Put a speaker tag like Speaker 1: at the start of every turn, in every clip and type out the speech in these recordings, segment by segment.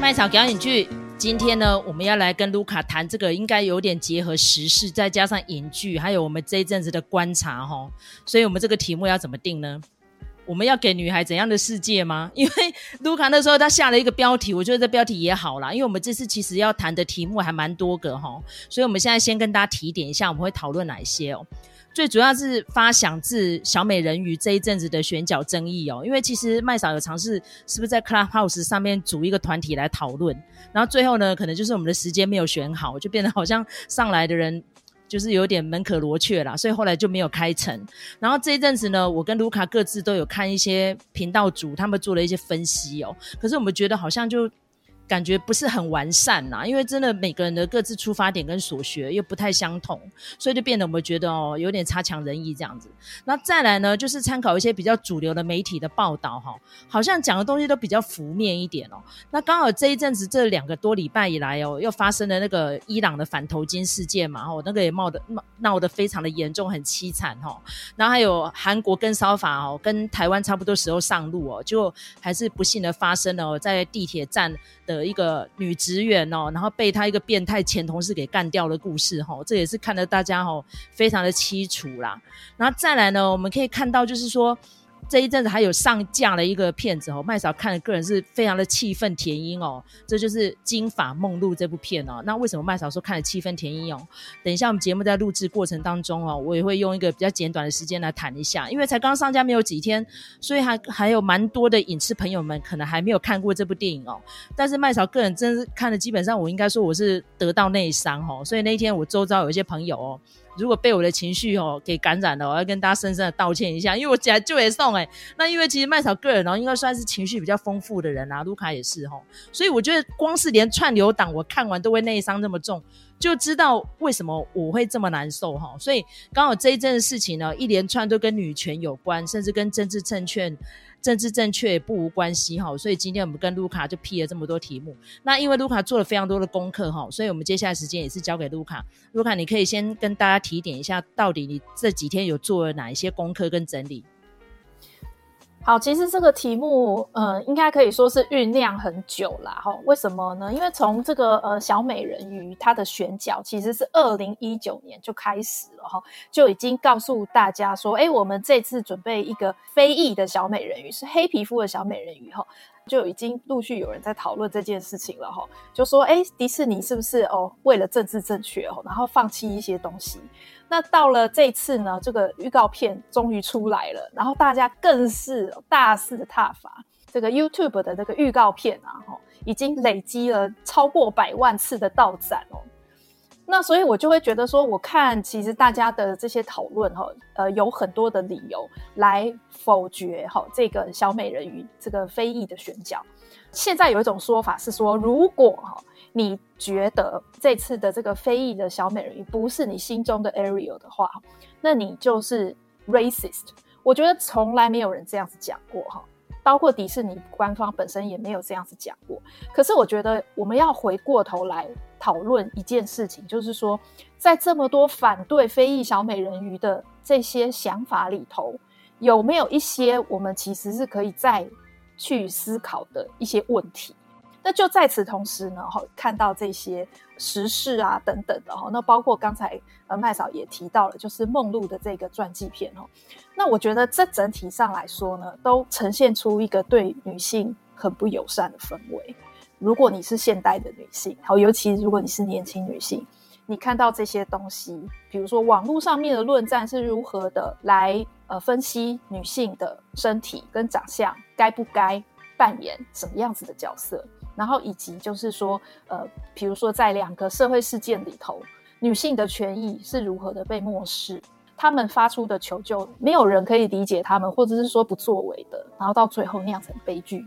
Speaker 1: 麦嫂表演剧，今天呢，我们要来跟卢卡谈这个，应该有点结合时事，再加上影剧，还有我们这一阵子的观察齁。所以，我们这个题目要怎么定呢？我们要给女孩怎样的世界吗？因为卢卡那时候他下了一个标题，我觉得这标题也好啦，因为我们这次其实要谈的题目还蛮多个哈，所以我们现在先跟大家提点一下，我们会讨论哪一些哦。最主要是发想自小美人鱼这一阵子的选角争议哦，因为其实麦嫂有尝试是不是在 Clubhouse 上面组一个团体来讨论，然后最后呢，可能就是我们的时间没有选好，就变得好像上来的人就是有点门可罗雀啦，所以后来就没有开成。然后这一阵子呢，我跟卢卡各自都有看一些频道组他们做了一些分析哦，可是我们觉得好像就。感觉不是很完善呐，因为真的每个人的各自出发点跟所学又不太相同，所以就变得我们觉得哦，有点差强人意这样子。那再来呢，就是参考一些比较主流的媒体的报道哈，好像讲的东西都比较负面一点哦。那刚好这一阵子这两个多礼拜以来哦，又发生了那个伊朗的反头巾事件嘛，哦，那个也闹得闹得非常的严重，很凄惨哈。然后还有韩国跟骚法哦，跟台湾差不多时候上路哦，就还是不幸的发生了哦，在地铁站的。一个女职员哦，然后被他一个变态前同事给干掉的故事哈，这也是看得大家哈非常的凄楚啦。然后再来呢，我们可以看到就是说。这一阵子还有上架了一个片子哦，麦嫂看了个人是非常的气愤填膺哦，这就是《金发梦露》这部片哦。那为什么麦嫂说看了气愤填膺哦？等一下我们节目在录制过程当中哦，我也会用一个比较简短的时间来谈一下，因为才刚上架没有几天，所以还还有蛮多的影视朋友们可能还没有看过这部电影哦。但是麦嫂个人真是看了，基本上我应该说我是得到内伤哦，所以那一天我周遭有一些朋友哦。如果被我的情绪哦给感染了，我要跟大家深深的道歉一下，因为我起来就也送哎。那因为其实麦嫂个人哦，应该算是情绪比较丰富的人啊，卢卡也是哈，所以我觉得光是连串流档我看完都会内伤这么重，就知道为什么我会这么难受哈。所以刚好这一阵的事情呢，一连串都跟女权有关，甚至跟政治证券。政治正确也不无关系哈，所以今天我们跟卢卡就批了这么多题目。那因为卢卡做了非常多的功课哈，所以我们接下来时间也是交给卢卡。卢卡，你可以先跟大家提点一下，到底你这几天有做了哪一些功课跟整理？
Speaker 2: 好，其实这个题目，呃，应该可以说是酝酿很久啦。哈。为什么呢？因为从这个呃小美人鱼它的选角其实是二零一九年就开始了哈，就已经告诉大家说，哎，我们这次准备一个非裔的小美人鱼，是黑皮肤的小美人鱼哈，就已经陆续有人在讨论这件事情了哈，就说，哎，迪士尼是不是哦为了政治正确哦，然后放弃一些东西？那到了这次呢，这个预告片终于出来了，然后大家更是大肆的挞伐这个 YouTube 的这个预告片啊，哈，已经累积了超过百万次的倒赞哦。那所以我就会觉得说，我看其实大家的这些讨论哈，呃，有很多的理由来否决哈这个小美人鱼这个非议的选角。现在有一种说法是说，如果哈。你觉得这次的这个非裔的小美人鱼不是你心中的 Ariel 的话，那你就是 racist。我觉得从来没有人这样子讲过哈，包括迪士尼官方本身也没有这样子讲过。可是我觉得我们要回过头来讨论一件事情，就是说，在这么多反对非裔小美人鱼的这些想法里头，有没有一些我们其实是可以再去思考的一些问题？那就在此同时呢，哈，看到这些时事啊等等的哈，那包括刚才呃麦嫂也提到了，就是梦露的这个传记片哦。那我觉得这整体上来说呢，都呈现出一个对女性很不友善的氛围。如果你是现代的女性，好，尤其如果你是年轻女性，你看到这些东西，比如说网络上面的论战是如何的来呃分析女性的身体跟长相，该不该扮演什么样子的角色？然后以及就是说，呃，比如说在两个社会事件里头，女性的权益是如何的被漠视，她们发出的求救，没有人可以理解她们，或者是说不作为的，然后到最后酿成悲剧。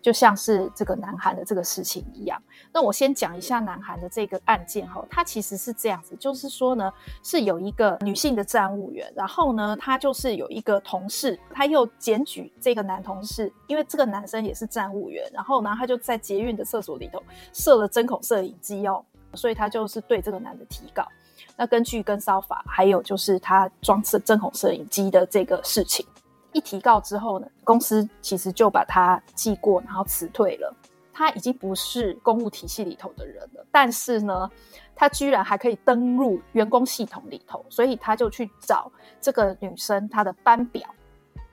Speaker 2: 就像是这个南韩的这个事情一样，那我先讲一下南韩的这个案件哈，它其实是这样子，就是说呢，是有一个女性的站务员，然后呢，她就是有一个同事，她又检举这个男同事，因为这个男生也是站务员，然后呢，他就在捷运的厕所里头设了针孔摄影机哦，所以他就是对这个男的提告。那根据跟骚法，还有就是他装设针孔摄影机的这个事情，一提告之后呢，公司其实就把他记过，然后辞退了。他已经不是公务体系里头的人了，但是呢，他居然还可以登入员工系统里头，所以他就去找这个女生她的班表，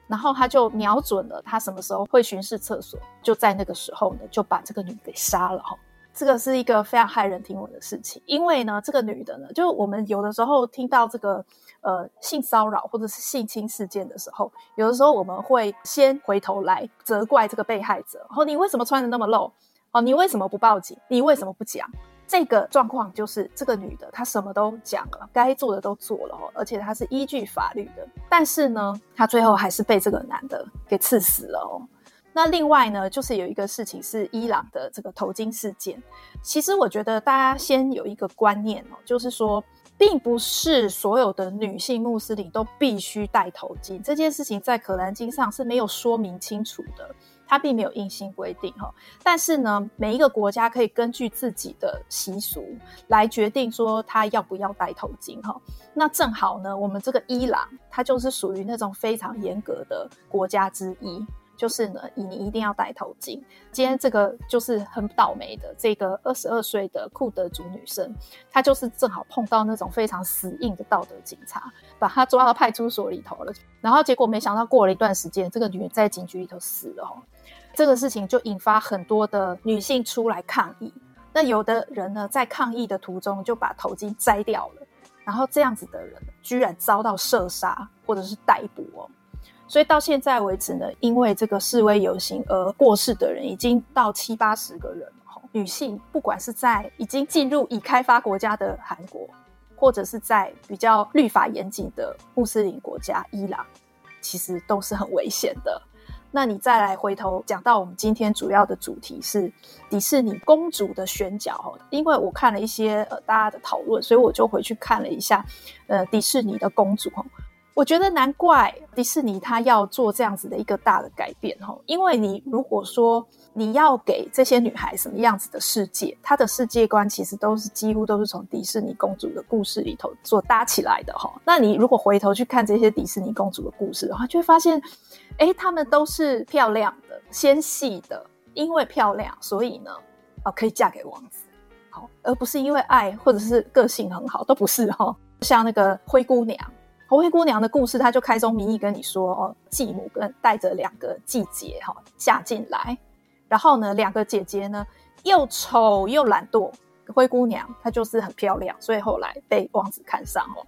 Speaker 2: 然后他就瞄准了她什么时候会巡视厕所，就在那个时候呢，就把这个女给杀了哈。这个是一个非常骇人听闻的事情，因为呢，这个女的呢，就我们有的时候听到这个呃性骚扰或者是性侵事件的时候，有的时候我们会先回头来责怪这个被害者，哦，你为什么穿得那么露？哦，你为什么不报警？你为什么不讲？这个状况就是这个女的她什么都讲了，该做的都做了，而且她是依据法律的，但是呢，她最后还是被这个男的给刺死了哦。那另外呢，就是有一个事情是伊朗的这个头巾事件。其实我觉得大家先有一个观念哦，就是说，并不是所有的女性穆斯林都必须戴头巾。这件事情在《可兰经》上是没有说明清楚的，它并没有硬性规定哈。但是呢，每一个国家可以根据自己的习俗来决定说他要不要戴头巾哈。那正好呢，我们这个伊朗，它就是属于那种非常严格的国家之一。就是呢，你一定要戴头巾。今天这个就是很倒霉的，这个二十二岁的库德族女生，她就是正好碰到那种非常死硬的道德警察，把她抓到派出所里头了。然后结果没想到过了一段时间，这个女人在警局里头死了。这个事情就引发很多的女性出来抗议。那有的人呢，在抗议的途中就把头巾摘掉了，然后这样子的人居然遭到射杀或者是逮捕哦。所以到现在为止呢，因为这个示威游行而过世的人已经到七八十个人。女性不管是在已经进入已开发国家的韩国，或者是在比较律法严谨的穆斯林国家伊朗，其实都是很危险的。那你再来回头讲到我们今天主要的主题是迪士尼公主的选角，因为我看了一些呃大家的讨论，所以我就回去看了一下呃迪士尼的公主。我觉得难怪迪士尼他要做这样子的一个大的改变吼，因为你如果说你要给这些女孩什么样子的世界，她的世界观其实都是几乎都是从迪士尼公主的故事里头所搭起来的哈。那你如果回头去看这些迪士尼公主的故事的话，就会发现，诶，她们都是漂亮的、纤细的，因为漂亮，所以呢，哦，可以嫁给王子，好，而不是因为爱或者是个性很好，都不是哈。像那个灰姑娘。灰姑娘的故事，她就开宗明义跟你说：哦，继母跟带着两个继姐哈嫁进来，然后呢，两个姐姐呢又丑又懒惰，灰姑娘她就是很漂亮，所以后来被王子看上哦。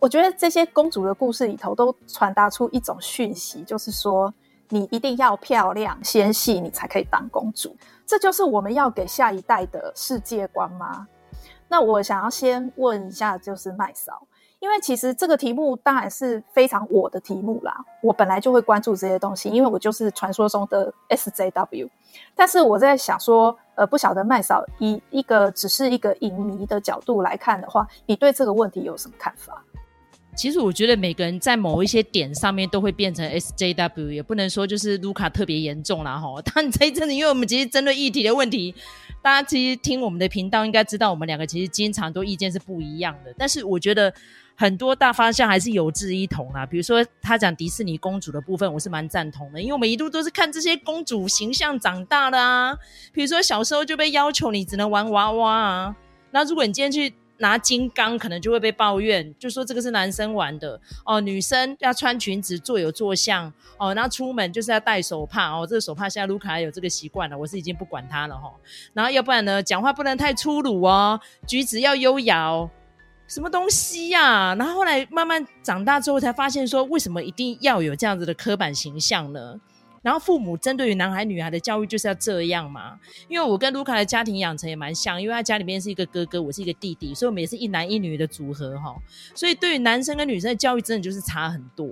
Speaker 2: 我觉得这些公主的故事里头都传达出一种讯息，就是说你一定要漂亮纤细，你才可以当公主。这就是我们要给下一代的世界观吗？那我想要先问一下，就是麦嫂。因为其实这个题目当然是非常我的题目啦，我本来就会关注这些东西，因为我就是传说中的 SJW。但是我在想说，呃，不晓得麦嫂以一个只是一个影迷的角度来看的话，你对这个问题有什么看法？
Speaker 1: 其实我觉得每个人在某一些点上面都会变成 SJW，也不能说就是卢卡特别严重啦哈。但这一阵子，因为我们其实针对议题的问题。大家其实听我们的频道，应该知道我们两个其实经常都意见是不一样的。但是我觉得很多大方向还是有志一同啊。比如说他讲迪士尼公主的部分，我是蛮赞同的，因为我们一路都是看这些公主形象长大的啊。比如说小时候就被要求你只能玩娃娃啊，那如果你今天去。拿金刚可能就会被抱怨，就说这个是男生玩的哦，女生要穿裙子坐有坐相哦，然后出门就是要戴手帕哦，这个手帕现在卢卡有这个习惯了，我是已经不管他了哈、哦。然后要不然呢，讲话不能太粗鲁哦，举止要优雅哦，什么东西呀、然后后来慢慢长大之后才发现说，为什么一定要有这样子的刻板形象呢？然后父母针对于男孩女孩的教育就是要这样嘛？因为我跟卢卡的家庭养成也蛮像，因为他家里面是一个哥哥，我是一个弟弟，所以我们也是一男一女的组合哈。所以对于男生跟女生的教育真的就是差很多。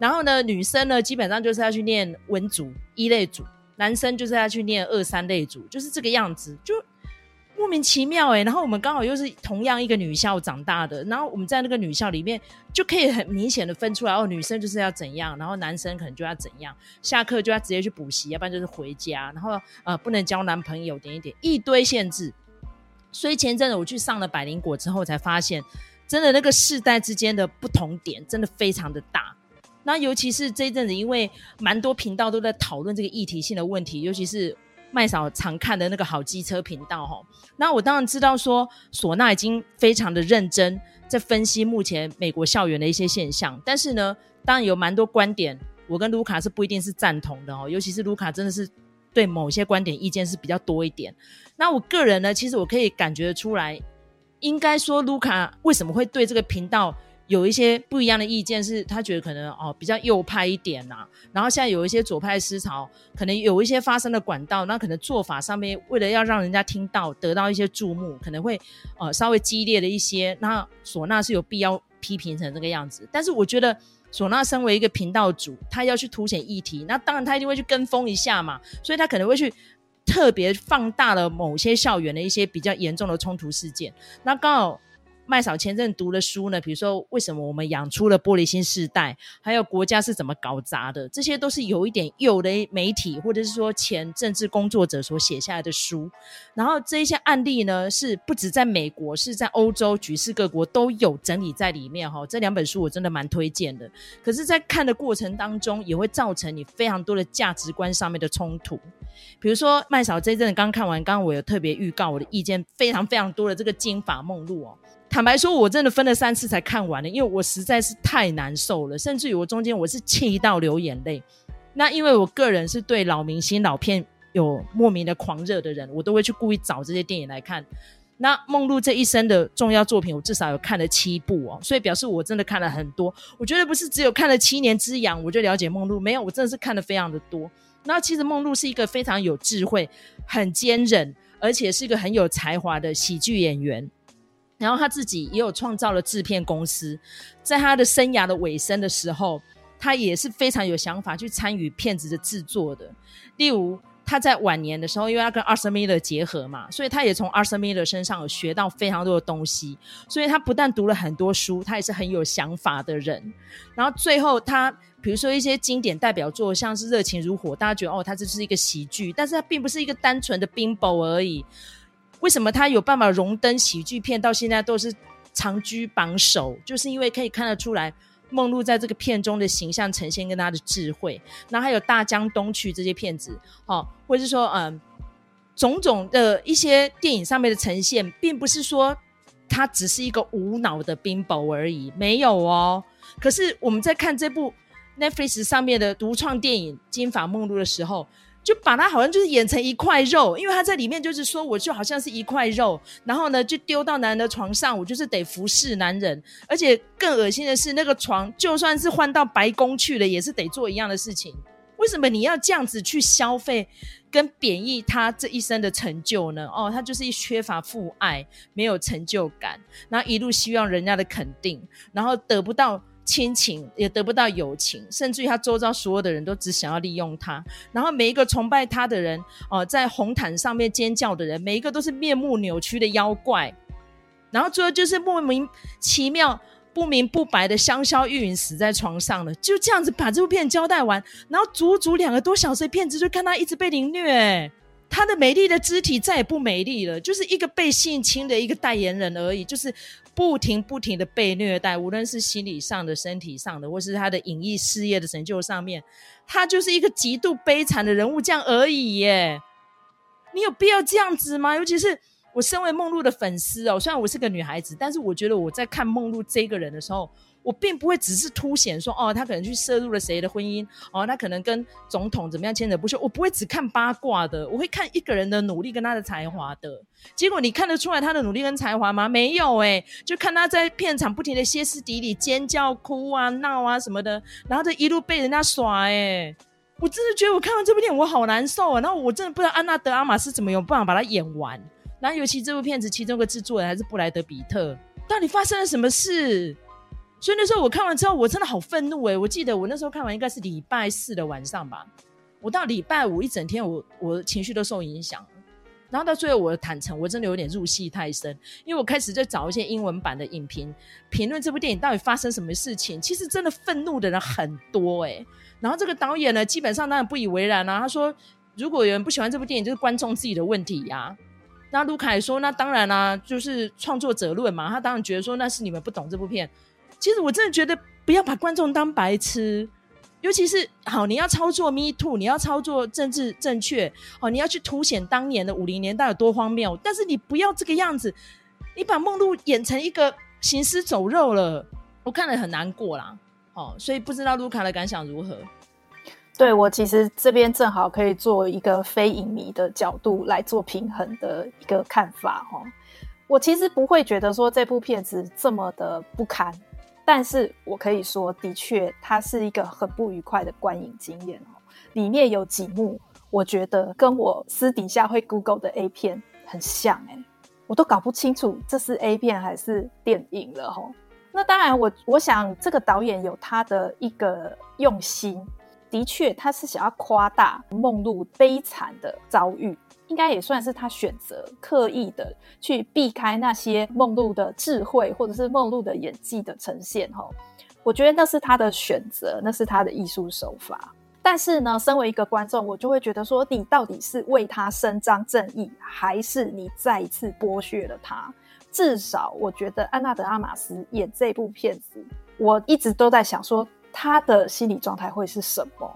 Speaker 1: 然后呢，女生呢基本上就是要去念文组一类组，男生就是要去念二三类组，就是这个样子就。莫名其妙哎、欸，然后我们刚好又是同样一个女校长大的，然后我们在那个女校里面就可以很明显的分出来哦，女生就是要怎样，然后男生可能就要怎样，下课就要直接去补习，要不然就是回家，然后呃不能交男朋友，点一点一堆限制。所以前阵子我去上了百灵果之后，才发现真的那个世代之间的不同点真的非常的大。那尤其是这一阵子，因为蛮多频道都在讨论这个议题性的问题，尤其是麦嫂常看的那个好机车频道哈。那我当然知道说，唢呐已经非常的认真在分析目前美国校园的一些现象，但是呢，当然有蛮多观点，我跟卢卡是不一定是赞同的哦。尤其是卢卡真的是对某些观点意见是比较多一点。那我个人呢，其实我可以感觉得出来，应该说卢卡为什么会对这个频道。有一些不一样的意见，是他觉得可能哦比较右派一点呐、然后现在有一些左派思潮，可能有一些发生的管道，那可能做法上面为了要让人家听到，得到一些注目，可能会呃稍微激烈的一些。那唢呐是有必要批评成这个样子，但是我觉得唢呐身为一个频道主，他要去凸显议题，那当然他一定会去跟风一下嘛，所以他可能会去特别放大了某些校园的一些比较严重的冲突事件，那刚好。麦嫂前阵读的书呢，比如说为什么我们养出了玻璃心世代，还有国家是怎么搞砸的，这些都是有一点有的媒体或者是说前政治工作者所写下来的书。然后这一些案例呢，是不止在美国，是在欧洲，举世各国都有整理在里面哈。这两本书我真的蛮推荐的。可是，在看的过程当中，也会造成你非常多的价值观上面的冲突。比如说麦嫂这一阵刚看完，刚刚我有特别预告我的意见非常非常多的这个《金法梦露》哦。坦白说，我真的分了三次才看完的，因为我实在是太难受了，甚至于我中间我是气到流眼泪。那因为我个人是对老明星、老片有莫名的狂热的人，我都会去故意找这些电影来看。那梦露这一生的重要作品，我至少有看了七部哦，所以表示我真的看了很多。我觉得不是只有看了七年之痒我就了解梦露，没有，我真的是看的非常的多。那其实梦露是一个非常有智慧、很坚韧，而且是一个很有才华的喜剧演员。然后他自己也有创造了制片公司，在他的生涯的尾声的时候，他也是非常有想法去参与片子的制作的。例如他在晚年的时候，因为他跟 Arthur Miller 结合嘛，所以他也从 Arthur Miller 身上有学到非常多的东西。所以他不但读了很多书，他也是很有想法的人。然后最后他，比如说一些经典代表作，像是《热情如火》，大家觉得哦，他这是一个喜剧，但是他并不是一个单纯的 Bimbo 而已。为什么他有办法荣登喜剧片，到现在都是长居榜首？就是因为可以看得出来，梦露在这个片中的形象呈现跟他的智慧。然后还有《大江东去》这些片子，哦，或者是说，嗯，种种的一些电影上面的呈现，并不是说他只是一个无脑的冰雹而已，没有哦。可是我们在看这部 Netflix 上面的独创电影《金发梦露》的时候，就把他好像就是演成一块肉，因为他在里面就是说，我就好像是一块肉，然后呢就丢到男人的床上，我就是得服侍男人，而且更恶心的是，那个床就算是换到白宫去了，也是得做一样的事情。为什么你要这样子去消费跟贬义他这一生的成就呢？哦，他就是一缺乏父爱，没有成就感，然后一路希望人家的肯定，然后得不到。亲情也得不到友情，甚至于他周遭所有的人都只想要利用他。然后每一个崇拜他的人，哦、在红毯上面尖叫的人，每一个都是面目扭曲的妖怪。然后最后就是莫名其妙、不明不白的香消玉殒死在床上了。就这样子把这部片交代完，然后足足两个多小时的片子，就看他一直被凌虐。她的美丽的肢体再也不美丽了，就是一个被性侵的一个代言人而已，就是不停不停的被虐待，无论是心理上的、身体上的，或是他的演艺事业的成就上面，他就是一个极度悲惨的人物，这样而已耶。你有必要这样子吗？尤其是我身为梦露的粉丝哦，虽然我是个女孩子，但是我觉得我在看梦露这个人的时候。我并不会只是凸显说，哦，他可能去涉入了谁的婚姻，哦，他可能跟总统怎么样牵扯不休。我不会只看八卦的，我会看一个人的努力跟他的才华的。结果你看得出来他的努力跟才华吗？没有哎、欸，就看他在片场不停的歇斯底里、尖叫、哭啊、闹啊什么的，然后这一路被人家耍哎、欸，我真的觉得我看完这部电影我好难受啊。然后我真的不知道安娜德阿玛是怎么有办法把它演完。然后尤其这部片子其中一个制作人还是布莱德比特，到底发生了什么事？所以那时候我看完之后，我真的好愤怒诶，我记得我那时候看完应该是礼拜四的晚上吧，我到礼拜五一整天我，我我情绪都受影响。然后到最后，我坦诚，我真的有点入戏太深，因为我开始在找一些英文版的影评，评论这部电影到底发生什么事情。其实真的愤怒的人很多诶。然后这个导演呢，基本上当然不以为然啊，他说如果有人不喜欢这部电影，就是观众自己的问题呀、那卢凯说，那当然啦、就是创作者论嘛，他当然觉得说那是你们不懂这部片。其实我真的觉得不要把观众当白痴，尤其是好，你要操作 Me Too，你要操作政治正确，哦，你要去凸显当年的五零年代有多荒谬，但是你不要这个样子，你把梦露演成一个行尸走肉了，我看了很难过啦。哦，所以不知道卢卡的感想如何？
Speaker 2: 对，我其实这边正好可以做一个非影迷的角度来做平衡的一个看法哈。我其实不会觉得说这部片子这么的不堪，但是我可以说，的确它是一个很不愉快的观影经验哦。里面有几幕，我觉得跟我私底下会 Google 的 A 片很像诶，我都搞不清楚这是 A 片还是电影了哈。那当然，我我想这个导演有他的一个用心。的确，他是想要夸大梦露悲惨的遭遇，应该也算是他选择刻意的去避开那些梦露的智慧或者是梦露的演技的呈现。哈，我觉得那是他的选择，那是他的艺术手法。但是呢，身为一个观众，我就会觉得说，你到底是为他伸张正义，还是你再一次剥削了他？至少，我觉得安娜德阿玛斯演这部片子，我一直都在想说。他的心理状态会是什么？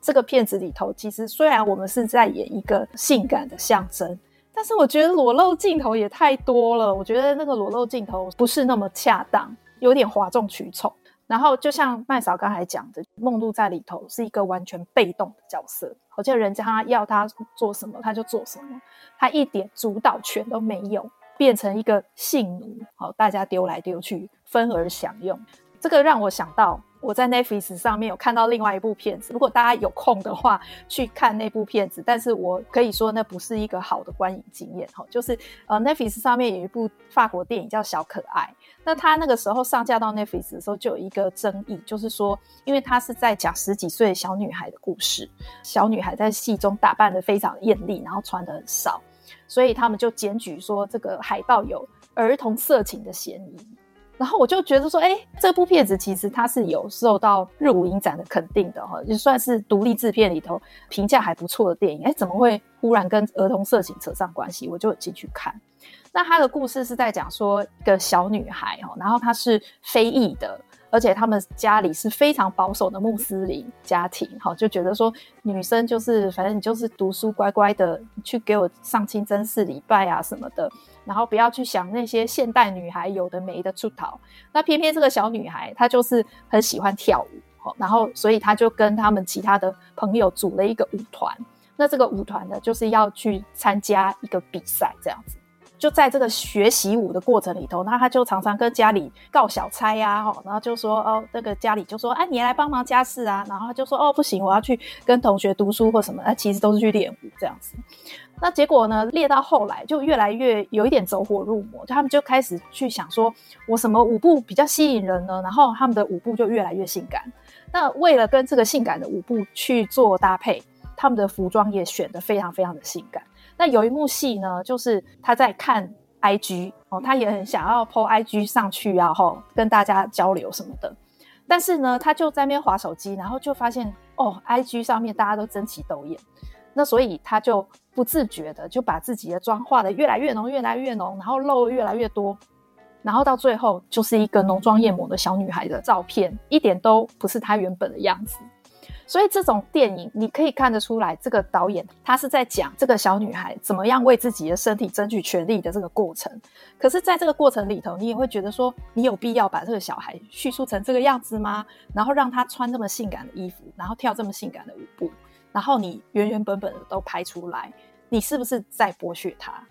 Speaker 2: 这个片子里头，其实虽然我们是在演一个性感的象征，但是我觉得裸露镜头也太多了。我觉得那个裸露镜头不是那么恰当，有点哗众取宠。然后就像麦嫂刚才讲的，梦露在里头是一个完全被动的角色，好像人家要他做什么他就做什么，他一点主导权都没有，变成一个性奴，好，大家丢来丢去，分而享用。这个让我想到。我在 Netflix 上面有看到另外一部片子，如果大家有空的话去看那部片子，但是我可以说那不是一个好的观影经验哈。就是呃 Netflix 上面有一部法国电影叫《小可爱》，那他那个时候上架到 Netflix 的时候就有一个争议，就是说因为他是在讲十几岁小女孩的故事，小女孩在戏中打扮得非常艳丽，然后穿得很少，所以他们就检举说这个海报有儿童色情的嫌疑。然后我就觉得说，哎，这部片子其实它是有受到日舞影展的肯定的哈，就算是独立制片里头评价还不错的电影，哎，怎么会忽然跟儿童色情扯上关系？我就进去看。那他的故事是在讲说一个小女孩哈，然后她是非裔的，而且他们家里是非常保守的穆斯林家庭，哈，就觉得说女生就是反正你就是读书乖乖的去给我上清真寺礼拜啊什么的。然后不要去想那些现代女孩有的没的出逃，那偏偏这个小女孩她就是很喜欢跳舞，然后所以她就跟他们其他的朋友组了一个舞团，那这个舞团呢就是要去参加一个比赛这样子。就在这个学习舞的过程里头，那他就常常跟家里告小差呀，哈，然后就说哦，那个家里就说，哎，你来帮忙家事啊，然后他就说哦，不行，我要去跟同学读书或什么，那其实都是去练舞这样子。那结果呢，练到后来就越来越有一点走火入魔，就他们就开始去想说，我什么舞步比较吸引人呢？然后他们的舞步就越来越性感。那为了跟这个性感的舞步去做搭配，他们的服装也选得非常非常的性感。那有一幕戏呢，就是他在看 IG 哦，他也很想要 po IG 上去啊，吼，跟大家交流什么的。但是呢，他就在那边滑手机，然后就发现哦，IG 上面大家都争奇斗艳，那所以他就不自觉的就把自己的妆化得越来越浓，越来越浓，然后露越来越多，然后到最后就是一个浓妆艳抹的小女孩的照片，一点都不是她原本的样子。所以这种电影，你可以看得出来，这个导演他是在讲这个小女孩怎么样为自己的身体争取权利的这个过程。可是，在这个过程里头，你也会觉得说，你有必要把这个小孩叙述成这个样子吗？然后让她穿这么性感的衣服，然后跳这么性感的舞步，然后你原原本本的都拍出来，你是不是在剥削他？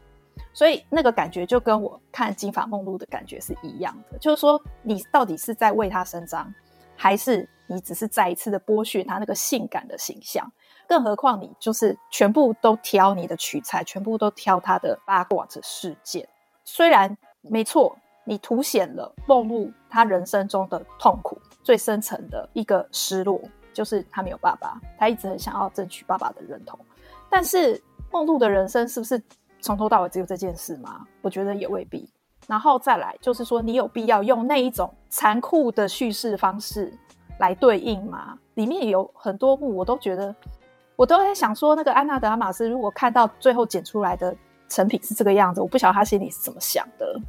Speaker 2: 所以那个感觉就跟我看《金发梦露》的感觉是一样的，就是说，你到底是在为他伸张，还是？你只是再一次的剥削他那个性感的形象，更何况你就是全部都挑你的取材，全部都挑他的八卦的事件。虽然没错，你凸显了梦露他人生中的痛苦，最深层的一个失落，就是他没有爸爸，他一直很想要争取爸爸的认同。但是梦露的人生是不是从头到尾只有这件事吗？我觉得也未必。然后再来就是说，你有必要用那一种残酷的叙事方式。来对应吗，里面有很多幕，我都觉得，我都在想说，那个安娜德阿玛斯如果看到最后剪出来的成品是这个样子，我不晓得他心里是怎么想的。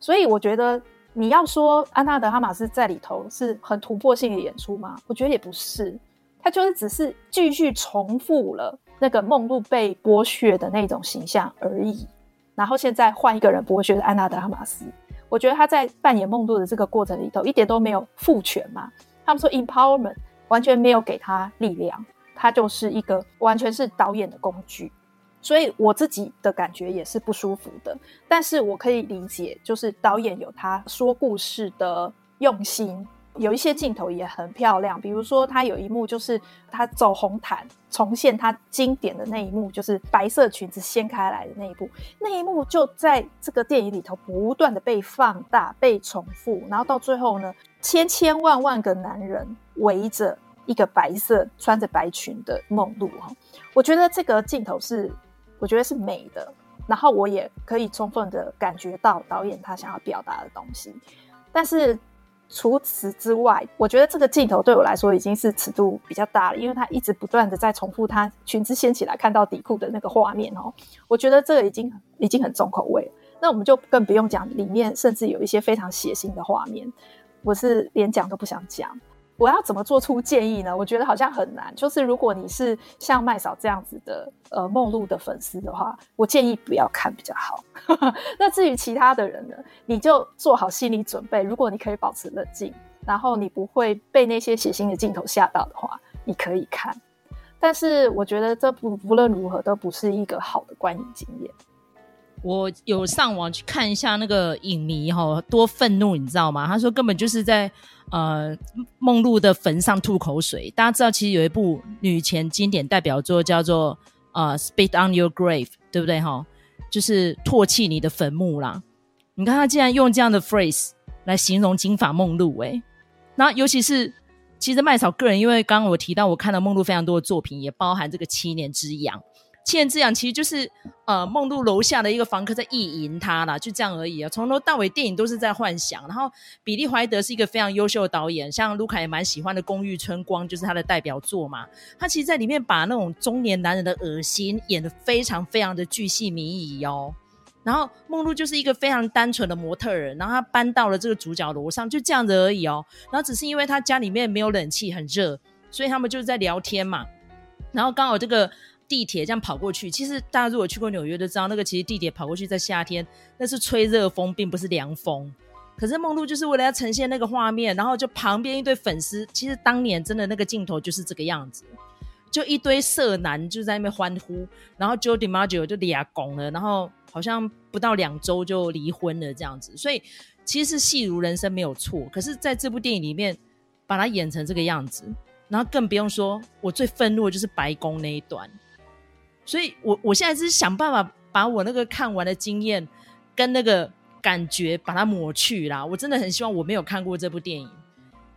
Speaker 2: 所以我觉得你要说安娜德哈马斯在里头是很突破性的演出吗？我觉得也不是，他就是只是继续重复了那个梦露被剥削的那种形象而已。然后现在换一个人剥削的安娜德哈马斯，我觉得他在扮演梦露的这个过程里头一点都没有赋权嘛。他们说 empowerment 完全没有给他力量，他就是一个完全是导演的工具。所以我自己的感觉也是不舒服的，但是我可以理解，就是导演有他说故事的用心，有一些镜头也很漂亮，比如说他有一幕就是他走红毯重现他经典的那一幕，就是白色裙子掀开来的那一幕，那一幕就在这个电影里头不断的被放大、被重复，然后到最后呢，千千万万个男人围着一个白色穿着白裙的梦露哈，我觉得这个镜头是。我觉得是美的，然后我也可以充分的感觉到导演他想要表达的东西。但是除此之外，我觉得这个镜头对我来说已经是尺度比较大了，因为他一直不断的在重复他裙子掀起来看到底裤的那个画面哦。我觉得这个已经已经很重口味了。那我们就更不用讲里面甚至有一些非常血腥的画面，我是连讲都不想讲。我要怎么做出建议呢？我觉得好像很难。就是如果你是像麦嫂这样子的呃梦露的粉丝的话，我建议不要看比较好。那至于其他的人呢，你就做好心理准备。如果你可以保持冷静，然后你不会被那些血腥的镜头吓到的话，你可以看。但是我觉得这不无论如何都不是一个好的观影经验。
Speaker 1: 我有上网去看一下那个影迷哈，多愤怒，你知道吗？他说根本就是在呃梦露的坟上吐口水。大家知道，其实有一部女权经典代表作叫做呃《Spit on Your Grave》，对不对哈？就是唾弃你的坟墓啦。你看他竟然用这样的 phrase 来形容金发梦露，诶，然后尤其是其实麦草个人，因为刚刚我提到我看到梦露非常多的作品，也包含这个七年之痒。七年之痒其实就是呃梦露楼下的一个房客在意淫她啦，就这样而已啊。从头到尾电影都是在幻想。然后比利怀德是一个非常优秀的导演，像卢卡也蛮喜欢的《公寓春光》就是他的代表作嘛。他其实在里面把那种中年男人的恶心演得非常非常的巨细靡遗哦。然后梦露就是一个非常单纯的模特儿，然后他搬到了这个主角楼上，就这样子而已哦。然后只是因为他家里面没有冷气，很热，所以他们就是在聊天嘛。然后刚好这个。地铁这样跑过去，其实大家如果去过纽约都知道，那个其实地铁跑过去在夏天那是吹热风，并不是凉风。可是梦露就是为了要呈现那个画面，然后就旁边一堆粉丝，其实当年真的那个镜头就是这个样子，就一堆色男就在那边欢呼，然后 Jody Maggio 就俩拱了，然后好像不到两周就离婚了这样子，所以其实是戏如人生没有错。可是在这部电影里面把它演成这个样子，然后更不用说，我最愤怒的就是白宫那一段。所以我，我现在是想办法把我那个看完的经验跟那个感觉把它抹去啦。我真的很希望我没有看过这部电影，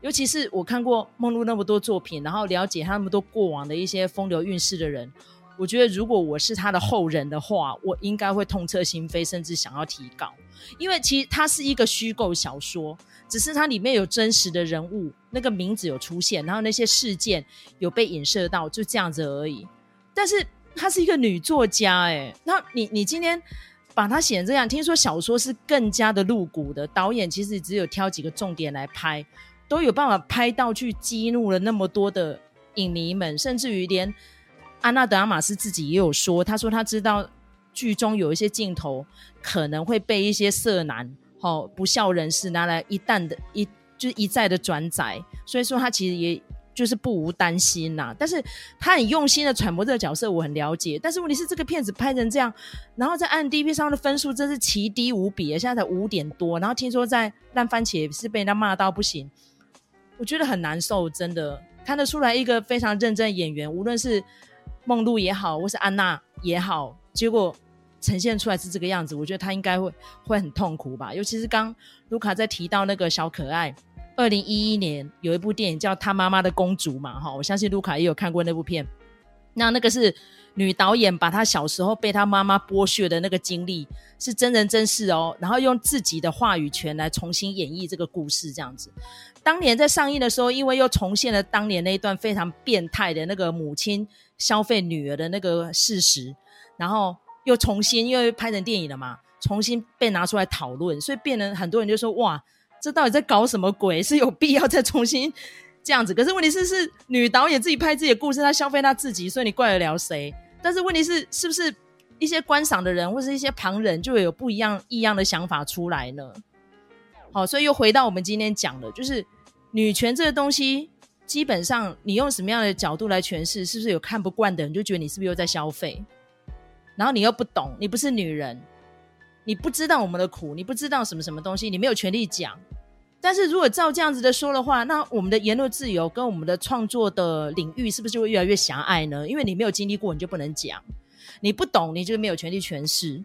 Speaker 1: 尤其是我看过梦露那么多作品，然后了解他那么多过往的一些风流韵事的人，我觉得如果我是他的后人的话，我应该会痛彻心扉，甚至想要提告，因为其实它是一个虚构小说，只是它里面有真实的人物，那个名字有出现，然后那些事件有被影射到，就这样子而已。但是。她是一个女作家，哎，那你你今天把她写成这样，听说小说是更加的露骨的，导演其实只有挑几个重点来拍，都有办法拍到去激怒了那么多的影迷们，甚至于连安娜德阿玛斯自己也有说，他说他知道剧中有一些镜头可能会被一些色男、好不孝人士拿来一旦的一就是一再的转载，所以说他其实也。就是不无担心呐、但是他很用心的揣摩这个角色，我很了解。但是问题是，这个片子拍成这样，然后在 IMDb 上的分数真是奇低无比，现在才五点多。然后听说在烂番茄是被人家骂到不行，我觉得很难受，真的看得出来一个非常认真的演员，无论是梦露也好，或是安娜也好，结果呈现出来是这个样子，我觉得他应该会会很痛苦吧。尤其是刚卢卡在提到那个小可爱。二零一一年有一部电影叫《他妈妈的公主》嘛，哈，我相信卢卡也有看过那部片。那那个是女导演把她小时候被她妈妈剥削的那个经历，是真人真事哦，然后用自己的话语权来重新演绎这个故事，这样子。当年在上映的时候，因为又重现了当年那一段非常变态的那个母亲消费女儿的那个事实，然后又重新因为拍成电影了嘛，重新被拿出来讨论，所以变得很多人就说哇，这到底在搞什么鬼？是有必要再重新这样子？可是问题是，是女导演自己拍自己的故事，她消费她自己，所以你怪得了谁？但是问题是，是不是一些观赏的人或是一些旁人就会有不一样异样的想法出来呢？好，所以又回到我们今天讲的，就是女权这个东西。基本上，你用什么样的角度来诠释，是不是有看不惯的人就觉得你是不是又在消费？然后你又不懂，你不是女人，你不知道我们的苦，你不知道什么什么东西，你没有权利讲。但是如果照这样子的说的话，那我们的言论自由跟我们的创作的领域是不是就会越来越狭隘呢？因为你没有经历过，你就不能讲；你不懂，你就没有权利诠释；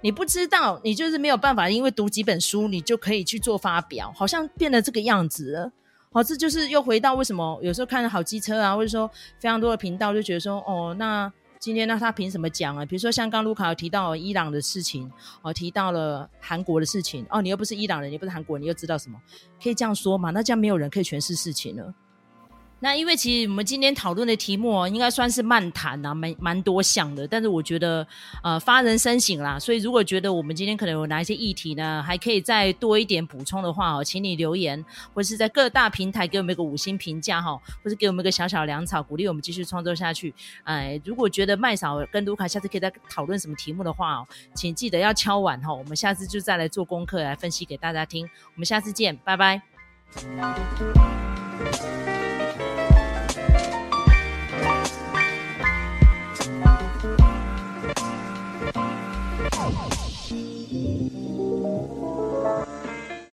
Speaker 1: 你不知道，你就是没有办法，因为读几本书，你就可以去做发表，好像变得这个样子了。好，这就是又回到为什么有时候看好机车啊，或者说非常多的频道就觉得说，哦，那今天那他凭什么讲啊？比如说像刚卢卡提到伊朗的事情，哦，提到了韩国的事情，哦，你又不是伊朗人，你不是韩国人，你又知道什么？可以这样说吗？那这样没有人可以诠释事情了。那因为其实我们今天讨论的题目应该算是漫谈啊，蛮蛮多项的。但是我觉得呃发人深省啦，所以如果觉得我们今天可能有哪一些议题呢，还可以再多一点补充的话哦，请你留言，或是在各大平台给我们一个五星评价哈，或是给我们一个小小粮草，鼓励我们继续创作下去。哎，如果觉得麦嫂跟卢卡下次可以再讨论什么题目的话哦，请记得要敲碗哈，我们下次就再来做功课来分析给大家听。我们下次见，拜拜。